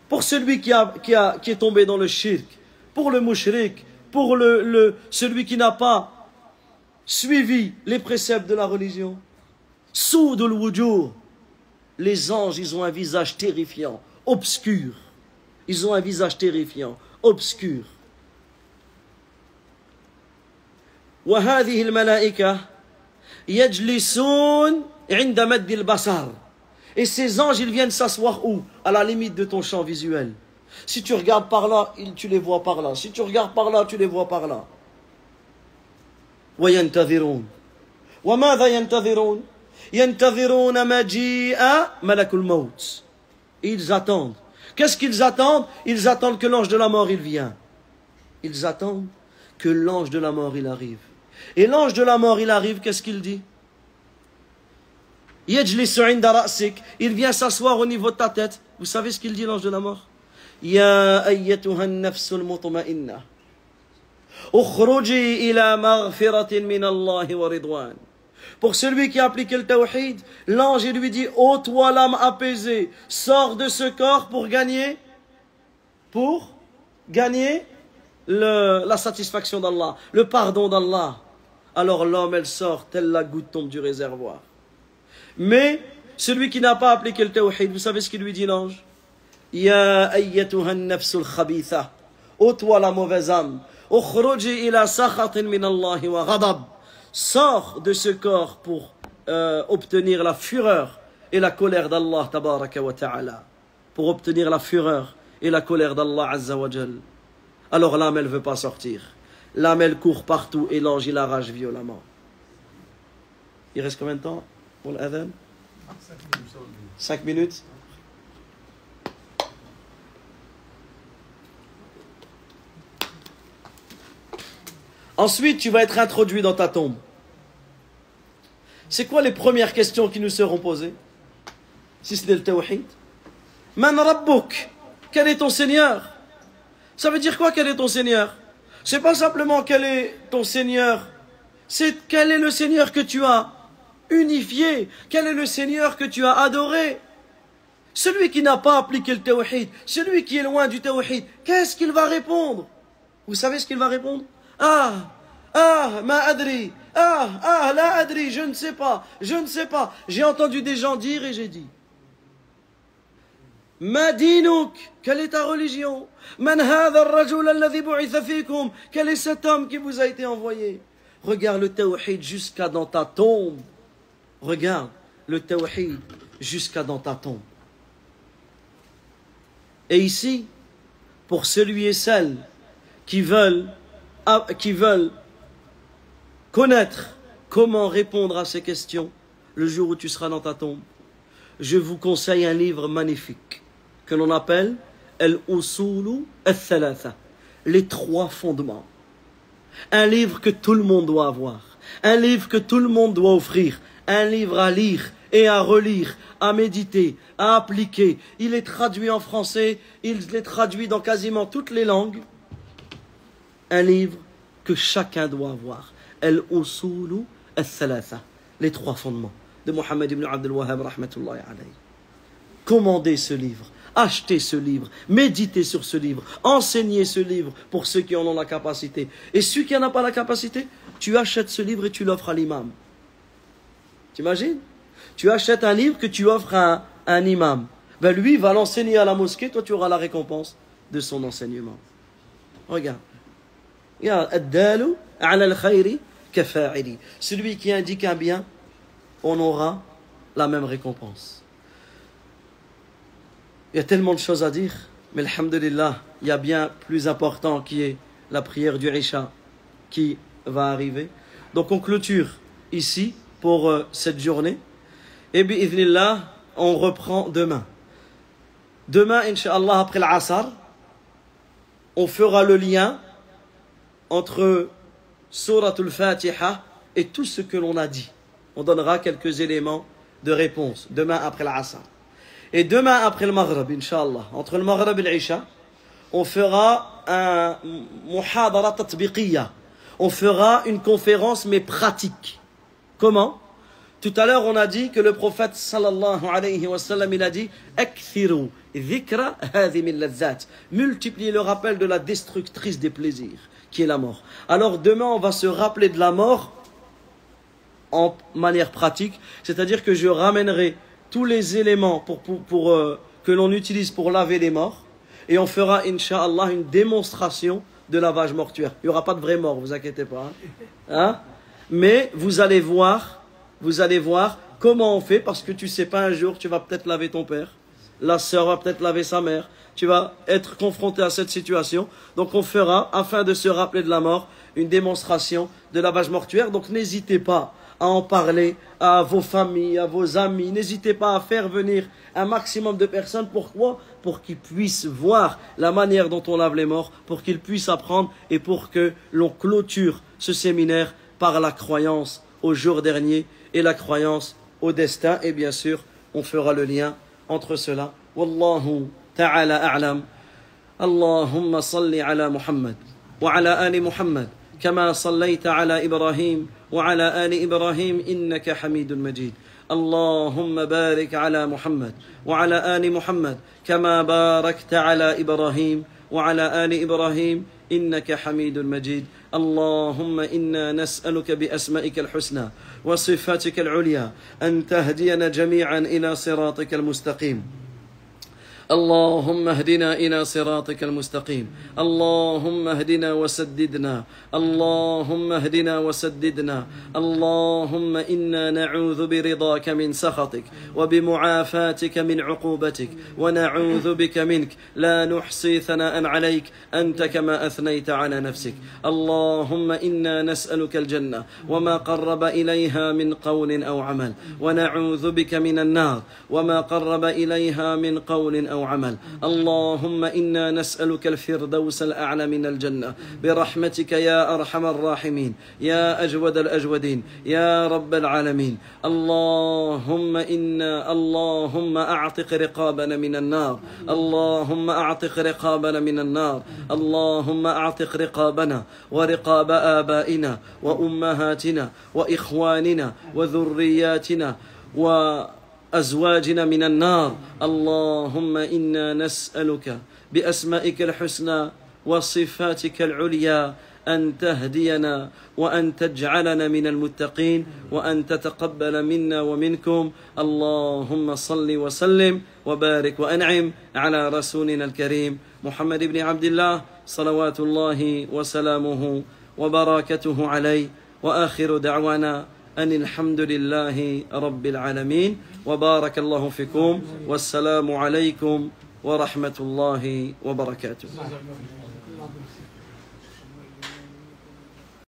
pour celui qui, est tombé dans le shirk, pour le mushrik, pour celui qui n'a pas suivi les préceptes de la religion. Soudul wujur. Les anges, ils ont un visage terrifiant, obscur. Ils ont un visage terrifiant, obscur. وهذه الملائكة يجلسون عند مد البصر et ces anges ils viennent s'asseoir où à la limite de ton champ visuel si tu regardes par là, tu les vois par là. Si tu regardes par là, tu les vois par là. وينتظرون وماذا ينتظرون ينتظرون مجيء ملك الموت ils attendent qu'est-ce qu'ils attendent ils attendent que l'ange de la mort il vient ils attendent que l'ange de la mort il arrive et l'ange de la mort il arrive qu'est-ce qu'il dit il vient s'asseoir au niveau de ta tête vous savez ce qu'il dit l'ange de la mort يا أيتها النفس المطمئنة اخرجي إلى مغفرة من الله ورضوان Pour celui qui a appliqué le tawhid, l'ange lui dit Ô toi l'âme apaisée, sors de ce corps pour gagner, pour gagner le, la satisfaction d'Allah, le pardon d'Allah. Alors l'homme, elle sort, telle la goutte tombe du réservoir. Mais celui qui n'a pas appliqué le tawhid, vous savez ce qu'il lui dit l'ange? Ya nafsul khabitha. Ô toi la mauvaise âme. Ila wa ghadab. Sors de ce corps pour euh, obtenir la fureur et la colère d'Allah tabaraka wa ta'ala. Pour obtenir la fureur et la colère d'Allah azza wa jal. Alors l'âme elle veut pas sortir. L'âme elle court partout et l'ange il arrache violemment. Il reste combien de temps pour l'adhan 5 minutes. Ensuite, tu vas être introduit dans ta tombe. C'est quoi les premières questions qui nous seront posées? Si c'est le tawhid. Man Quel est ton Seigneur? Ça veut dire quoi quel est ton Seigneur? C'est pas simplement quel est ton Seigneur, c'est quel est le Seigneur que tu as unifié, quel est le Seigneur que tu as adoré. Celui qui n'a pas appliqué le tawhid, celui qui est loin du tawhid, qu'est-ce qu'il va répondre? Vous savez ce qu'il va répondre? Ah, ah, ma adri, ah, ah, la adri, je ne sais pas, je ne sais pas. J'ai entendu des gens dire et j'ai dit. Madinouk, quelle est ta religion Man Quel est cet homme qui vous a été envoyé Regarde le tawhid jusqu'à dans ta tombe. Regarde le tawhid jusqu'à dans ta tombe. Et ici, pour celui et celle qui veulent qui veulent connaître comment répondre à ces questions, le jour où tu seras dans ta tombe, je vous conseille un livre magnifique que l'on appelle Al-Usulu al-Thalatha, les trois fondements. Un livre que tout le monde doit avoir, un livre que tout le monde doit offrir, un livre à lire et à relire, à méditer, à appliquer. Il est traduit en français, il est traduit dans quasiment toutes les langues. Un livre que chacun doit avoir. Al-Usulu al-Thalatha, les trois fondements de Mohammed ibn Abdul Wahhab rahmatullahi. Commandez ce livre, achetez ce livre, méditez sur ce livre, enseignez ce livre pour ceux qui en ont la capacité. Et ceux qui n'en ont pas la capacité, tu achètes ce livre et tu l'offres à l'imam. T'imagines? Tu achètes un livre que tu offres à un, imam. Ben lui va l'enseigner à la mosquée, toi tu auras la récompense de son enseignement. Regarde. Celui qui indique un bien, on aura la même récompense. Il y a tellement de choses à dire, mais alhamdulillah, il y a bien plus important qui est la prière du Isha qui va arriver. Donc on clôture ici pour euh, cette journée. Et bi'idhnillah, on reprend demain. Demain, Inch'Allah, après l'Asr, on fera le lien entre Surat al-Fatiha et tout ce que l'on a dit. On donnera quelques éléments de réponse demain après l'Asr. Et demain après le Maghrib, Inch'Allah, entre le Maghrib et l'Isha, on fera un muhadara tatbiqiyya. On fera une conférence mais pratique. Comment? Tout à l'heure, on a dit que le prophète sallallahu alayhi wa sallam, il a dit Akthiru dhikra Multipliez le rappel de la destructrice des plaisirs, qui est la mort. Alors demain, on va se rappeler de la mort en manière pratique, c'est-à-dire que je ramènerai tous les éléments pour, euh, que l'on utilise pour laver les morts, et on fera, inshallah, une démonstration de lavage mortuaire. Il n'y aura pas de vraie mort, vous inquiétez pas. Hein. hein? Mais vous allez voir, vous allez voir comment on fait, parce que tu sais pas un jour, tu vas peut-être laver ton père, la sœur va peut-être laver sa mère, tu vas être confronté à cette situation. Donc on fera, afin de se rappeler de la mort, une démonstration de lavage mortuaire. Donc n'hésitez pas à en parler à vos familles, à vos amis. N'hésitez pas à faire venir un maximum de personnes. Pourquoi Pour qu'ils puissent voir la manière dont on lave les morts, pour qu'ils puissent apprendre et pour que l'on clôture ce séminaire par la croyance au jour dernier et la croyance au destin. Et bien sûr, on fera le lien entre cela. Wallahu ta'ala a'lam. Allahumma salli ala Muhammad wa ala ali Muhammad. كما صليت على ابراهيم وعلى آل إبراهيم إنك حميد مجيد. اللهم بارك على محمد وعلى آل محمد كما باركت على إبراهيم وعلى آل إبراهيم إنك حميد مجيد. اللهم إنا نسألك بأسمائك الحسنى وصفاتك العليا أن تهدينا جميعا إلى صراطك المستقيم. اللهم اهدنا إلى صراطك المستقيم. اللهم اهدنا وسددنا. اللهم اهدنا وسددنا. اللهم إنا نعوذ برضاك من سخطك وبمعافاتك من عقوبتك ونعوذ بك منك. لا نحصي ثناء عليك. أنت كما أثنيت على نفسك. اللهم إنا نسألك الجنة وما قرب إليها من قول أو عمل. ونعوذ بك من النار وما قرب إليها من قول أو عمل. اللهم إنا نسألك الفردوس الأعلى من الجنة. برحمتك يا أرحم الراحمين. يا أجود الأجودين. يا رب العالمين. اللهم إنا اللهم أعتق رقابنا من النار. اللهم أعتق رقابنا من النار. اللهم أعتق رقابنا ورقاب آبائنا وأمهاتنا وإخواننا وذرياتنا و أزواجنا من النار. اللهم إنا نسألك بأسمائك الحسنى وصفاتك العليا أن تهدينا وأن تجعلنا من المتقين وأن تتقبل منا ومنكم. اللهم صل وسلم وبارك وأنعم على رسولنا الكريم محمد بن عبد الله صلوات الله وسلامه وبركاته عليه. وآخر دعوانا أن الحمد لله رب العالمين. وبارك الله فيكم والسلام عليكم ورحمة الله وبركاته.